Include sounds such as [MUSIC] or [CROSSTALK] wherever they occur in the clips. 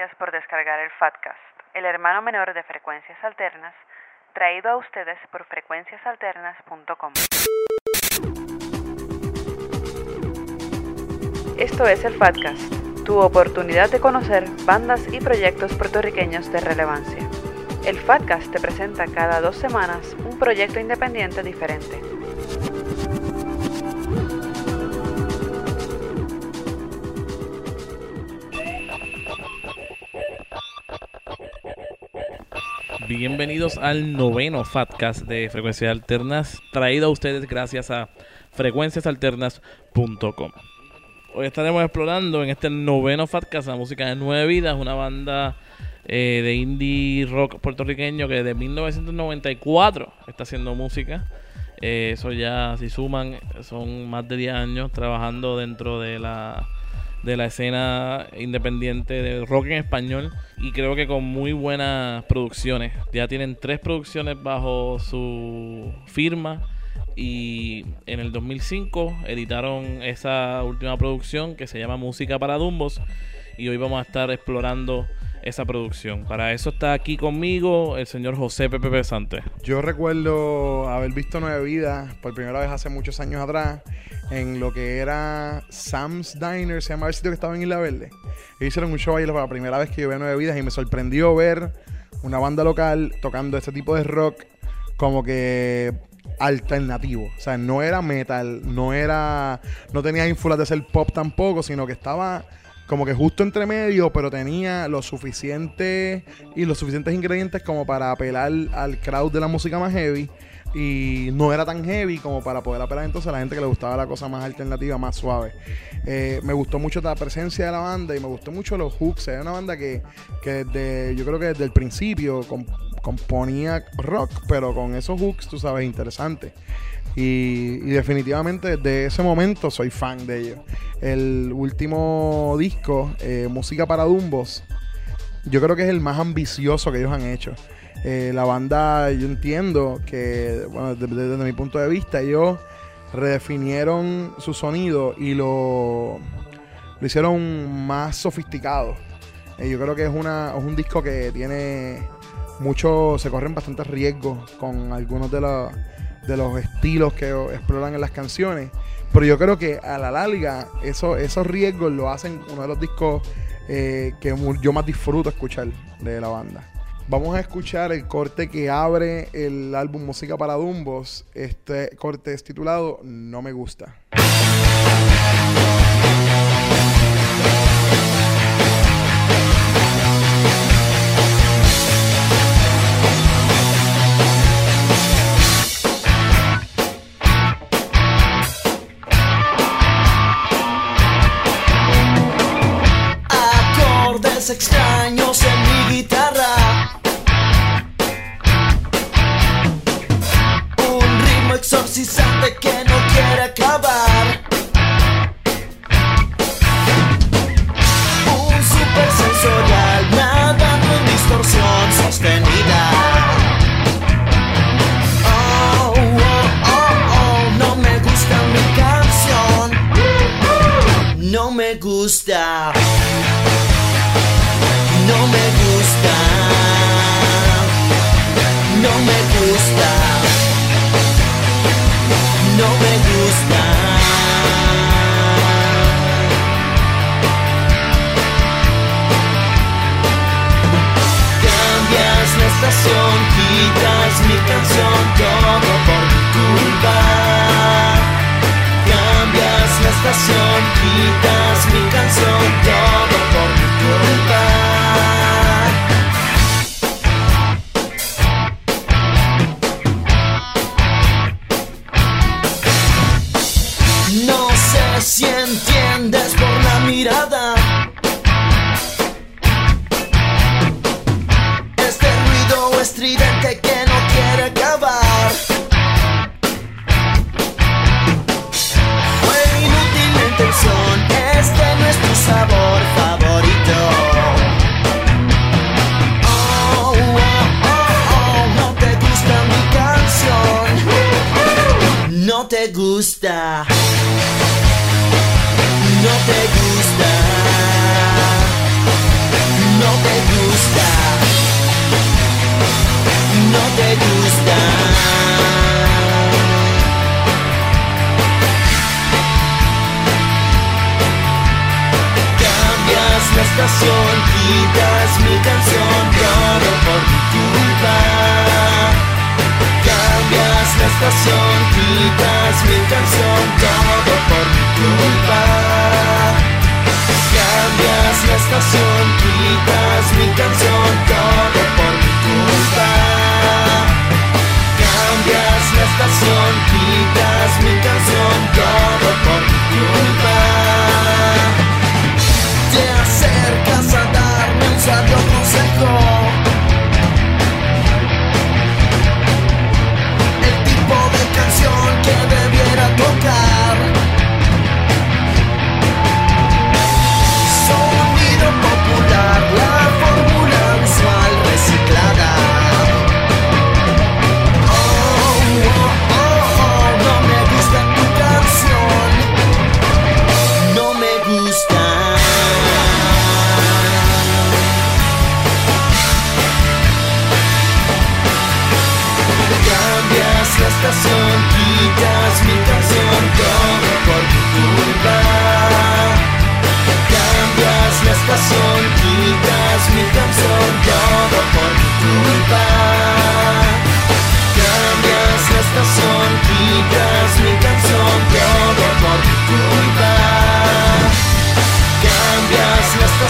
gracias por descargar el Fatcast, el hermano menor de Frecuencias Alternas, traído a ustedes por frecuenciasalternas.com. Esto es el Fatcast, tu oportunidad de conocer bandas y proyectos puertorriqueños de relevancia. El Fatcast te presenta cada dos semanas un proyecto independiente diferente. Bienvenidos al noveno Fatcast de Frecuencias Alternas, traído a ustedes gracias a frecuenciasalternas.com. Hoy estaremos explorando en este noveno Fatcast la música de Nueve Vidas, una banda eh, de indie rock puertorriqueño que desde 1994 está haciendo música. Eh, eso ya, si suman, son más de 10 años trabajando dentro de la de la escena independiente de rock en español y creo que con muy buenas producciones. Ya tienen tres producciones bajo su firma y en el 2005 editaron esa última producción que se llama Música para Dumbos y hoy vamos a estar explorando esa producción. Para eso está aquí conmigo el señor José Pepe Pesante. Yo recuerdo haber visto Nueve Vidas por primera vez hace muchos años atrás en lo que era Sam's Diner, se llama el sitio que estaba en Isla Verde. E hicieron un show ahí la primera vez que yo vi Nueve Vidas y me sorprendió ver una banda local tocando este tipo de rock como que alternativo. O sea, no era metal, no era. No tenía ínfulas de ser pop tampoco, sino que estaba como que justo entre medio, pero tenía lo suficiente y los suficientes ingredientes como para apelar al crowd de la música más heavy. Y no era tan heavy como para poder apelar entonces a la gente que le gustaba la cosa más alternativa, más suave. Eh, me gustó mucho la presencia de la banda y me gustó mucho los hooks. Era una banda que, que desde, yo creo que desde el principio componía rock, pero con esos hooks, tú sabes, interesantes. Y, definitivamente de ese momento soy fan de ellos. El último disco, eh, Música para Dumbos, yo creo que es el más ambicioso que ellos han hecho. Eh, la banda, yo entiendo que, bueno, desde, mi punto de vista, ellos redefinieron su sonido y lo, lo hicieron más sofisticado. Eh, yo creo que es, una, es un disco que tiene mucho, se corren bastantes riesgos con algunos de los de los estilos que exploran en las canciones. Pero yo creo que a la larga eso, esos riesgos lo hacen uno de los discos eh, que yo más disfruto escuchar de la banda. Vamos a escuchar el corte que abre el álbum Música para Dumbos. Este corte es titulado No me gusta. Extraños en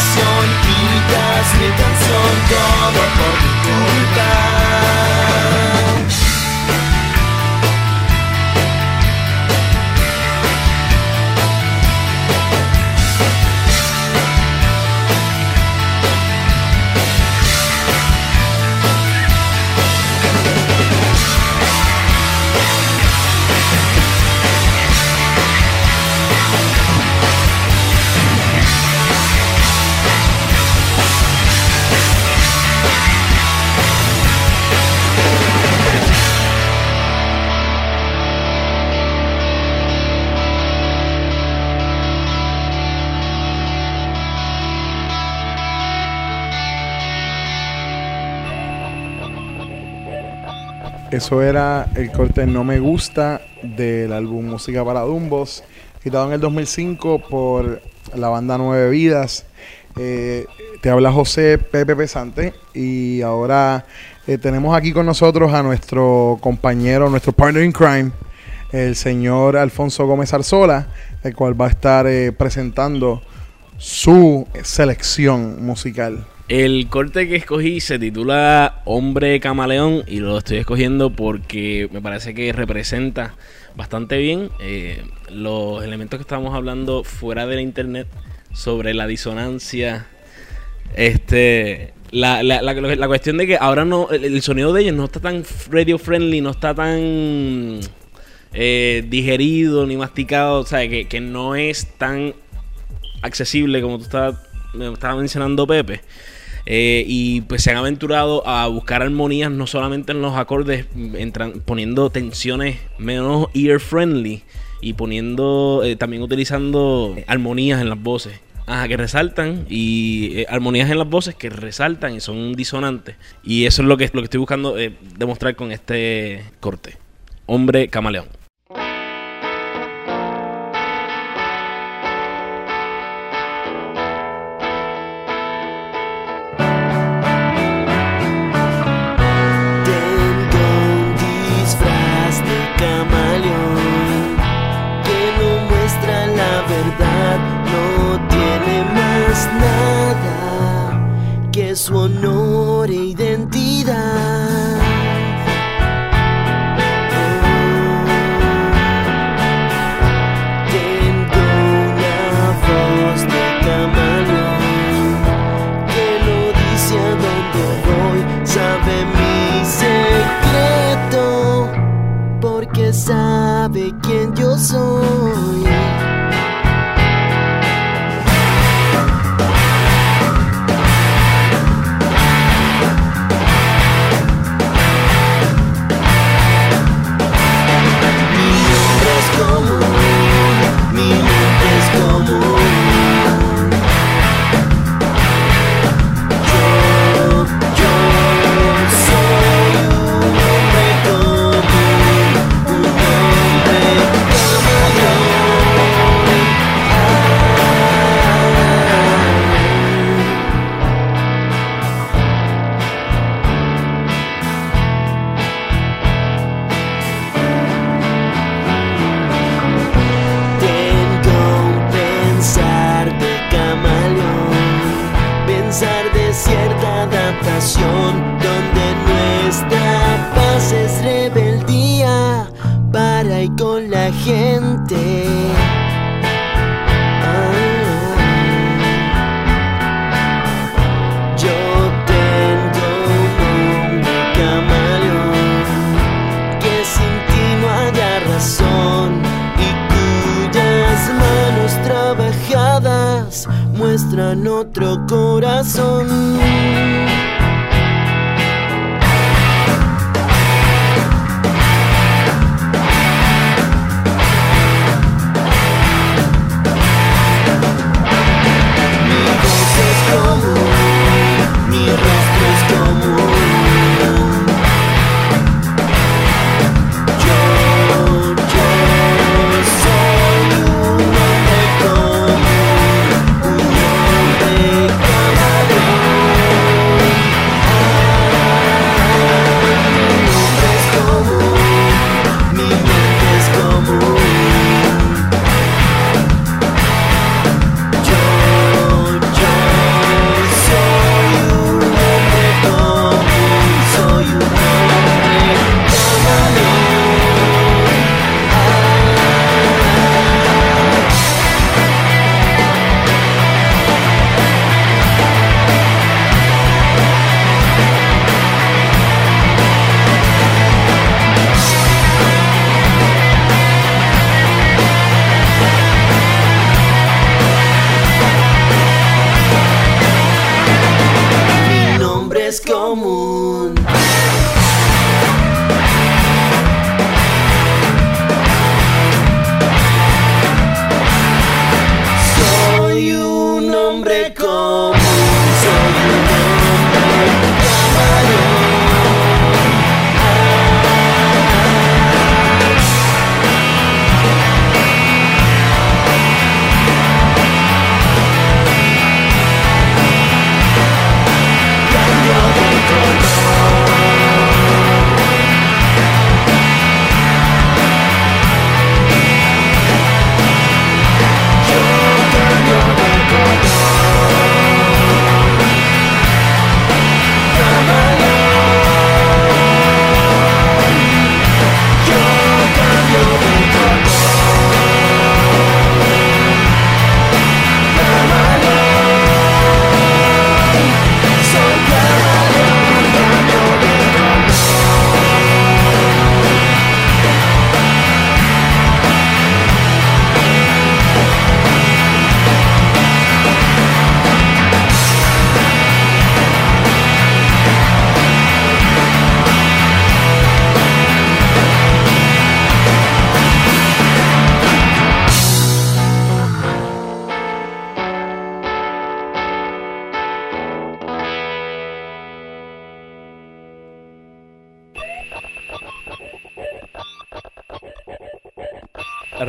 Estación, quitas mi canción, todo por mi culpa. Eso era el corte No Me Gusta del álbum Música para Dumbos, quitado en el 2005 por la banda Nueve Vidas. Eh, te habla José Pepe Pesante y ahora eh, tenemos aquí con nosotros a nuestro compañero, nuestro partner in crime, el señor Alfonso Gómez Arzola, el cual va a estar eh, presentando su selección musical. El corte que escogí se titula Hombre Camaleón y lo estoy escogiendo porque me parece que representa bastante bien eh, los elementos que estábamos hablando fuera de la internet sobre la disonancia. Este, la, la, la, cuestión de que ahora no, el, el sonido de ellos no está tan radio friendly, no está tan eh, digerido ni masticado, o sea, que, que no es tan accesible como tú estabas, me estaba mencionando Pepe. Eh, y pues se han aventurado a buscar armonías no solamente en los acordes, entran, poniendo tensiones menos ear friendly y poniendo eh, también utilizando armonías en las voces. Ajá, que resaltan y eh, armonías en las voces que resaltan y son disonantes. Y eso es lo que, lo que estoy buscando demostrar con este corte. Hombre camaleón.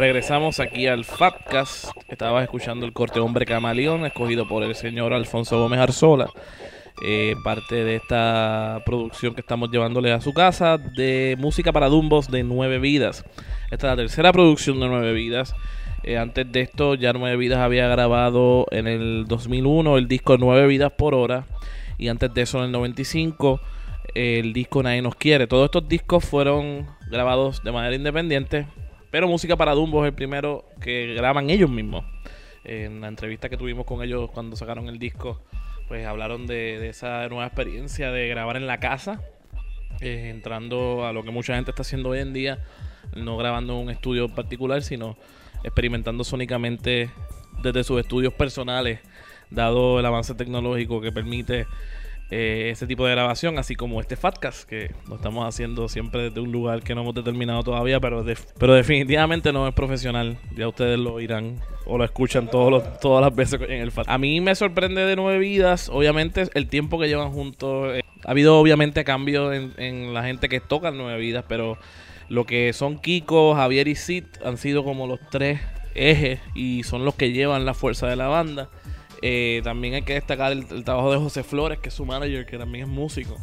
Regresamos aquí al Fatcast. Estabas escuchando el corte Hombre Camaleón, escogido por el señor Alfonso Gómez Arzola. eh, parte de esta producción que estamos llevándole a su casa de música para Dumbos de Nueve Vidas. Esta es la tercera producción de Nueve Vidas. Eh, antes de esto, ya Nueve Vidas había grabado en el 2001 el disco Nueve Vidas por Hora. Y antes de eso, en el 95, el disco Nadie Nos Quiere. Todos estos discos fueron grabados de manera independiente. Pero Música para Dumbo es el primero que graban ellos mismos. En la entrevista que tuvimos con ellos cuando sacaron el disco, pues hablaron de, esa nueva experiencia de grabar en la casa. eh, entrando a lo que mucha gente está haciendo hoy en día. No grabando en un estudio particular, sino experimentando sónicamente desde sus estudios personales, dado el avance tecnológico que permite eh, ese tipo de grabación, así como este Fatcast, que lo estamos haciendo siempre desde un lugar que no hemos determinado todavía, pero, pero definitivamente no es profesional. Ya ustedes lo irán o lo escuchan todos los- todas las veces en el Fatcast. A mí me sorprende de Nueve Vidas, obviamente, el tiempo que llevan juntos. eh, ha habido obviamente cambios en, en la gente que toca Nueve Vidas, pero lo que son Kiko, Javier y Sid han sido como los tres ejes y son los que llevan la fuerza de la banda. Eh, también hay que destacar el, trabajo de José Flores, que es su manager, que también es músico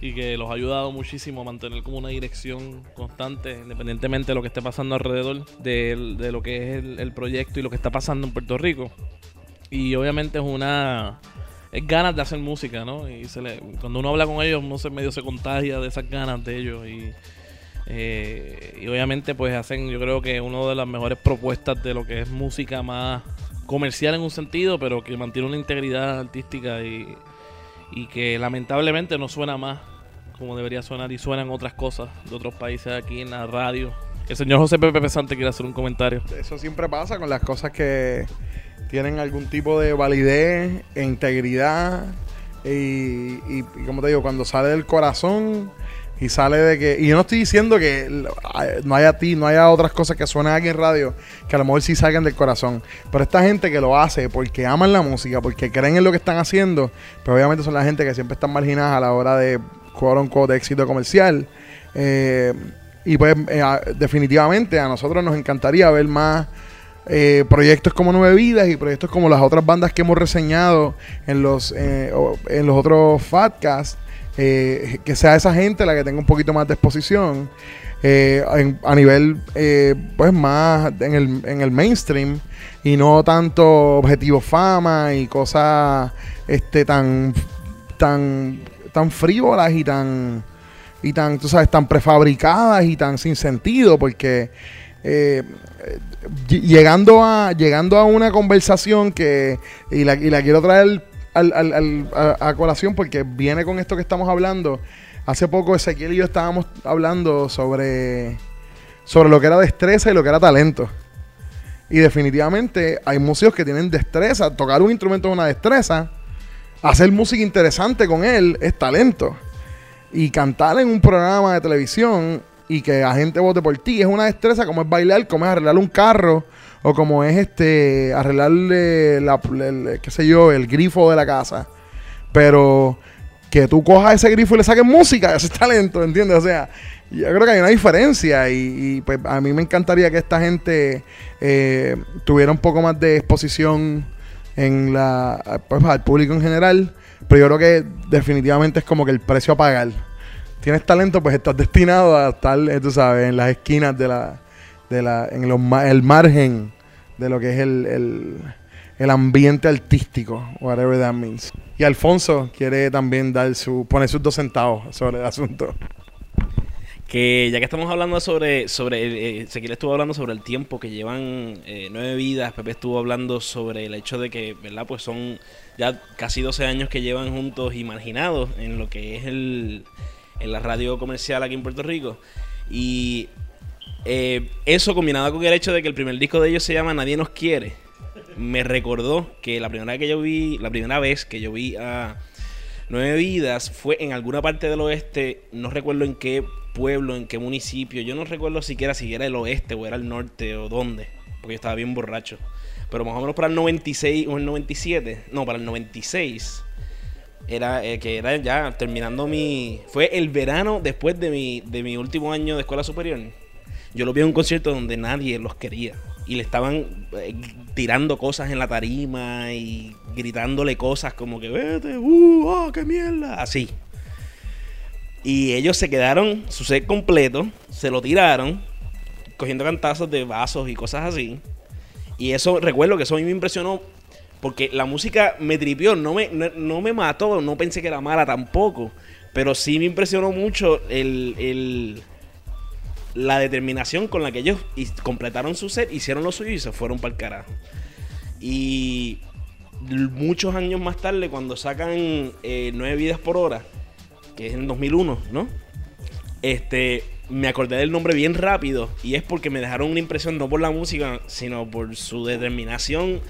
y que los ha ayudado muchísimo a mantener como una dirección constante, independientemente de lo que esté pasando alrededor de, lo que es el, proyecto y lo que está pasando en Puerto Rico. Y obviamente es una es ganas de hacer música, ¿no? Y se le, cuando uno habla con ellos, uno se medio se contagia de esas ganas de ellos y Eh, y obviamente pues hacen yo creo que una de las mejores propuestas de lo que es música más comercial en un sentido, pero que mantiene una integridad artística y, y que lamentablemente no suena más como debería sonar y suenan otras cosas de otros países aquí en la radio. El señor José Pepe Pesante quiere hacer un comentario. Eso siempre pasa con las cosas que tienen algún tipo de validez e integridad. Y, y- y como te digo, cuando sale del corazón y sale de que. Y yo no estoy diciendo que no haya ti, no haya otras cosas que suenan aquí en radio que a lo mejor sí salgan del corazón. Pero esta gente que lo hace porque aman la música, porque creen en lo que están haciendo, pero obviamente son la gente que siempre están marginadas a la hora de quote de éxito comercial. Eh, y pues eh, definitivamente a nosotros nos encantaría ver más eh, proyectos como Nueve Vidas y proyectos como las otras bandas que hemos reseñado en los, eh, en los otros Fatcasts, eh, que sea esa gente la que tenga un poquito más de exposición eh, a nivel eh, pues más en el, en el mainstream y no tanto objetivo fama y cosas este tan tan tan frívolas y tan y tan tú sabes tan prefabricadas y tan sin sentido porque ll- llegando a llegando a una conversación que y la, y la quiero traer al, al- a colación porque viene con esto que estamos hablando. Hace poco Ezequiel y yo estábamos hablando sobre sobre lo que era destreza y lo que era talento. Y definitivamente hay músicos que tienen destreza. Tocar un instrumento es una destreza. Hacer música interesante con él es talento. Y cantar en un programa de televisión y que la gente vote por ti es una destreza como es bailar, como es arreglar un carro o como es este arreglarle la, el- qué sé yo, el grifo de la casa. Pero que tú cojas ese grifo y le saques música, ese es [LAUGHS] talento, ¿entiendes? O sea, yo creo que hay una diferencia y, pues a mí me encantaría que esta gente eh, tuviera un poco más de exposición en la pues, al público en general, pero yo creo que definitivamente es como que el precio a pagar. Tienes talento, pues estás destinado a estar, eh, tú sabes, en las esquinas de la, de la, en los el margen de lo que es el, el, el ambiente artístico, whatever that means. Y Alfonso quiere también dar su, poner sus dos centavos sobre el asunto. Que ya que estamos hablando sobre, sobre eh, Ezequiel estuvo hablando sobre el tiempo que llevan eh, nueve vidas, Pepe estuvo hablando sobre el hecho de que, ¿verdad? Pues son ya casi 12 años que llevan juntos y marginados en lo que es el, en la radio comercial aquí en Puerto Rico. Y eh, eso combinado con el hecho de que el primer disco de ellos se llama Nadie nos quiere, me recordó que la primera que yo vi, la primera vez que yo vi a Nueve Vidas fue en alguna parte del oeste, no recuerdo en qué pueblo, en qué municipio, yo no recuerdo siquiera si era el oeste o era el norte o dónde, porque yo estaba bien borracho. Pero más o menos para el 96 o el 97, no, para el 96, era eh, que era ya terminando mi... Fue el verano después de mi, de mi último año de escuela superior. Yo lo vi en un concierto donde nadie los quería. Y le estaban eh, tirando cosas en la tarima y gritándole cosas como que vete, uh, ah, qué mierda. Así. Y ellos se quedaron su set completo, se lo tiraron, cogiendo cantazos de vasos y cosas así. Y eso, recuerdo que eso a mí me impresionó porque la música me tripió, no me, no me mató, no pensé que era mala tampoco. Pero sí me impresionó mucho el, el- la determinación con la que ellos completaron su set, hicieron lo suyo y se fueron para el carajo. Y muchos años más tarde, cuando sacan eh, Nueve Vidas por Hora, que es en 2001, ¿no? Este, me acordé del nombre bien rápido y es porque me dejaron una impresión no por la música, sino por su determinación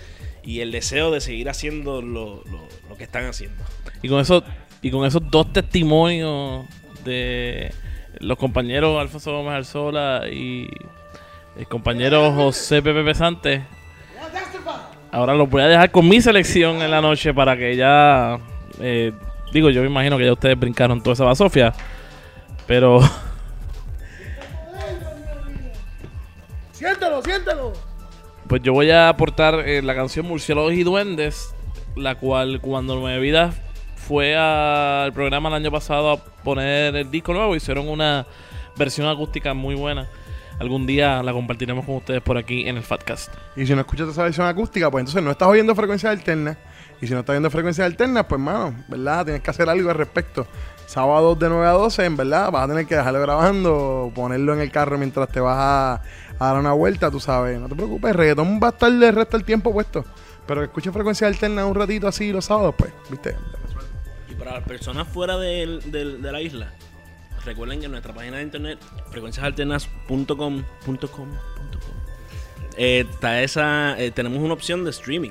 y el deseo de seguir haciendo lo, lo- lo que están haciendo. Y con eso, y con esos dos testimonios de los compañeros Alfonso Gómez Arzola y el compañero José Pepe Pesante, ahora los voy a dejar con mi selección en la noche para que ya, eh, digo, yo me imagino que ya ustedes brincaron toda esa basofia, pero [LAUGHS] Siéntelo, siéntelo. pues yo voy a aportar eh, la canción Murciélagos y Duendes, la cual cuando Nueve Vidas fue al programa el año pasado a poner el disco nuevo, hicieron una versión acústica muy buena. algún día la compartiremos con ustedes por aquí en el Fatcast. Y si no escuchas esa versión acústica, pues entonces no estás oyendo frecuencias alternas. Y si no estás oyendo frecuencias alternas, pues, mano, ¿verdad? Tienes que hacer algo al respecto. Sábado de 9 a 12, en verdad, vas a tener que dejarlo grabando, ponerlo en el carro mientras te vas a, dar una vuelta, tú sabes. No te preocupes, reggaetón va a estar el resto del tiempo puesto. Pero que escuches frecuencias alternas un ratito así los sábados, pues, ¿viste? Para las personas fuera de la isla, recuerden que en nuestra página de internet, frecuenciasalternas.com, punto com, punto com, eh, está esa, eh, tenemos una opción de streaming.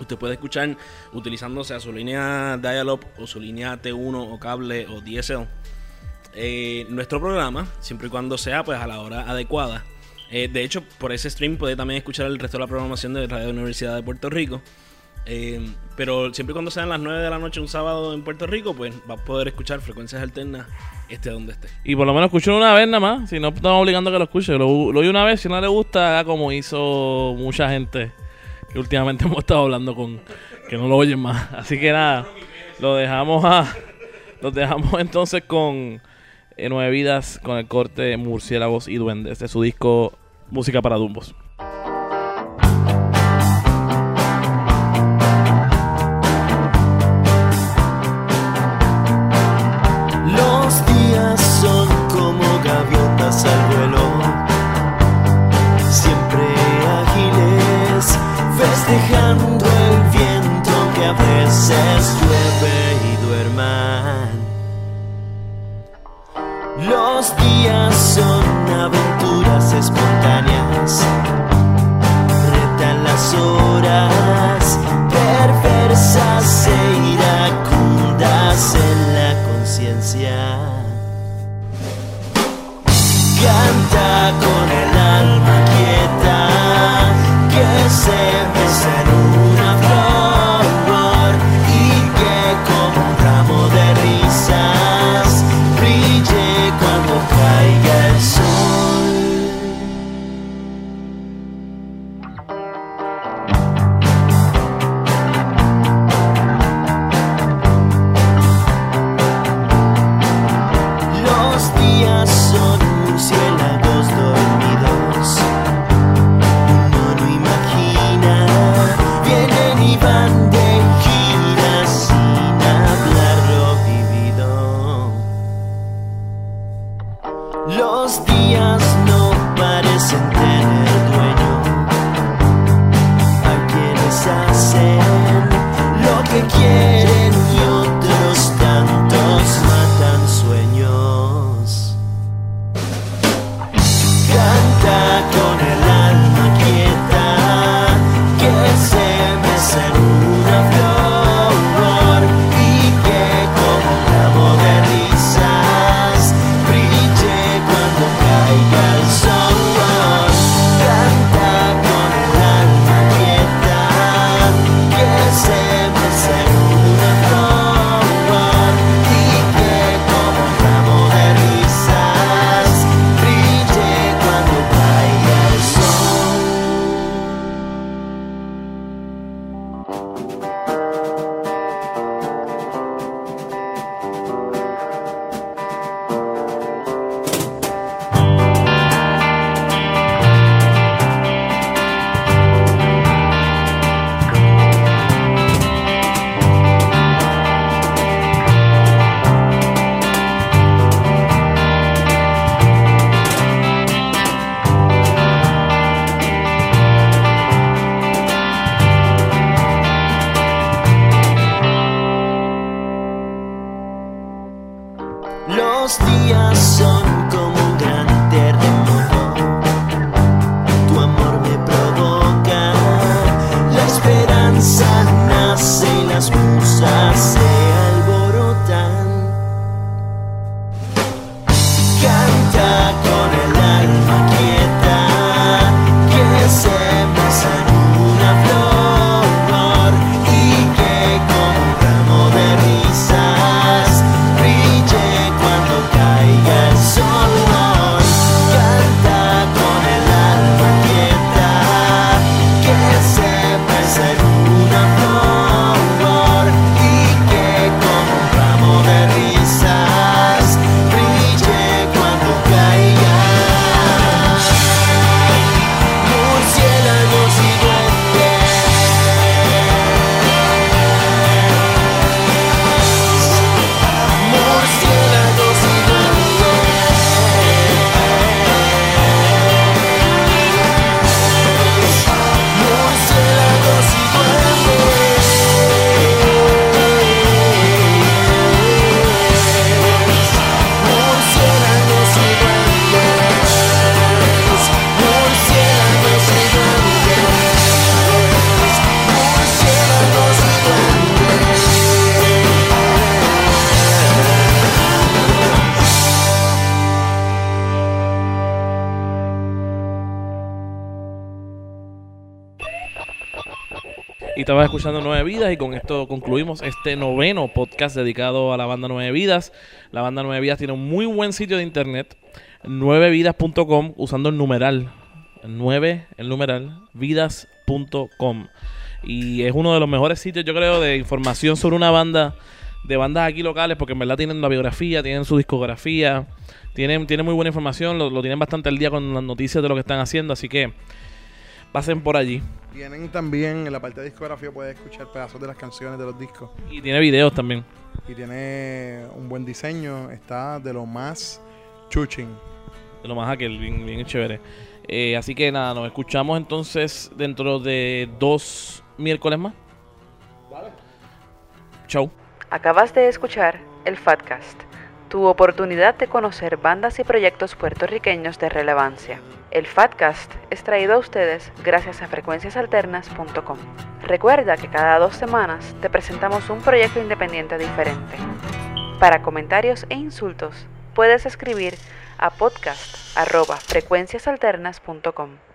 Usted puede escuchar utilizando o sea, su línea dial-up o su línea T1 o cable o DSL. eh, nuestro programa, siempre y cuando sea pues a la hora adecuada. De hecho, por ese stream puede también escuchar el resto de la programación de Radio Universidad de Puerto Rico. Eh, pero siempre y cuando sean las 9 de la noche un sábado en Puerto Rico, pues va a poder escuchar frecuencias alternas esté donde esté. Y por lo menos escuchen una vez nada más. Si no estamos obligando a que lo escuche. Lo, lo oye una vez. Si no le gusta, como hizo mucha gente que últimamente [LAUGHS] hemos estado hablando con. Que no lo oyen más. Así que nada. Lo dejamos a. Los dejamos [LAUGHS] entonces con eh, Nueve Vidas. Con el corte Murciélagos y Duendes. De su disco Música para Dumbos. Espontáneas, retan las horas parecen tener dueño. Hay quienes hacen estabas escuchando Nueve Vidas y con esto concluimos este noveno podcast dedicado a la banda Nueve Vidas. La banda Nueve Vidas tiene un muy buen sitio de internet, nuevevidas.com, usando el numeral, el 9, el numeral, vidas.com. Y es uno de los mejores sitios, yo creo, de información sobre una banda, de bandas aquí locales, porque en verdad tienen la biografía, tienen su discografía, tienen, tienen muy buena información, lo tienen bastante al día con las noticias de lo que están haciendo, así que pasen por allí. Tienen también en la parte de discografía, puedes escuchar pedazos de las canciones de los discos. Y tiene videos también. Y tiene un buen diseño, está de lo más chuching. De lo más aquel, bien, bien chévere. Eh, así que nada, nos escuchamos entonces dentro de dos miércoles más. Chau. Acabas de escuchar el Fatcast, tu oportunidad de conocer bandas y proyectos puertorriqueños de relevancia. El Fatcast es traído a ustedes gracias a frecuenciasalternas.com. Recuerda que cada dos semanas te presentamos un proyecto independiente diferente. Para comentarios e insultos, puedes escribir a podcast.frecuenciasalternas.com.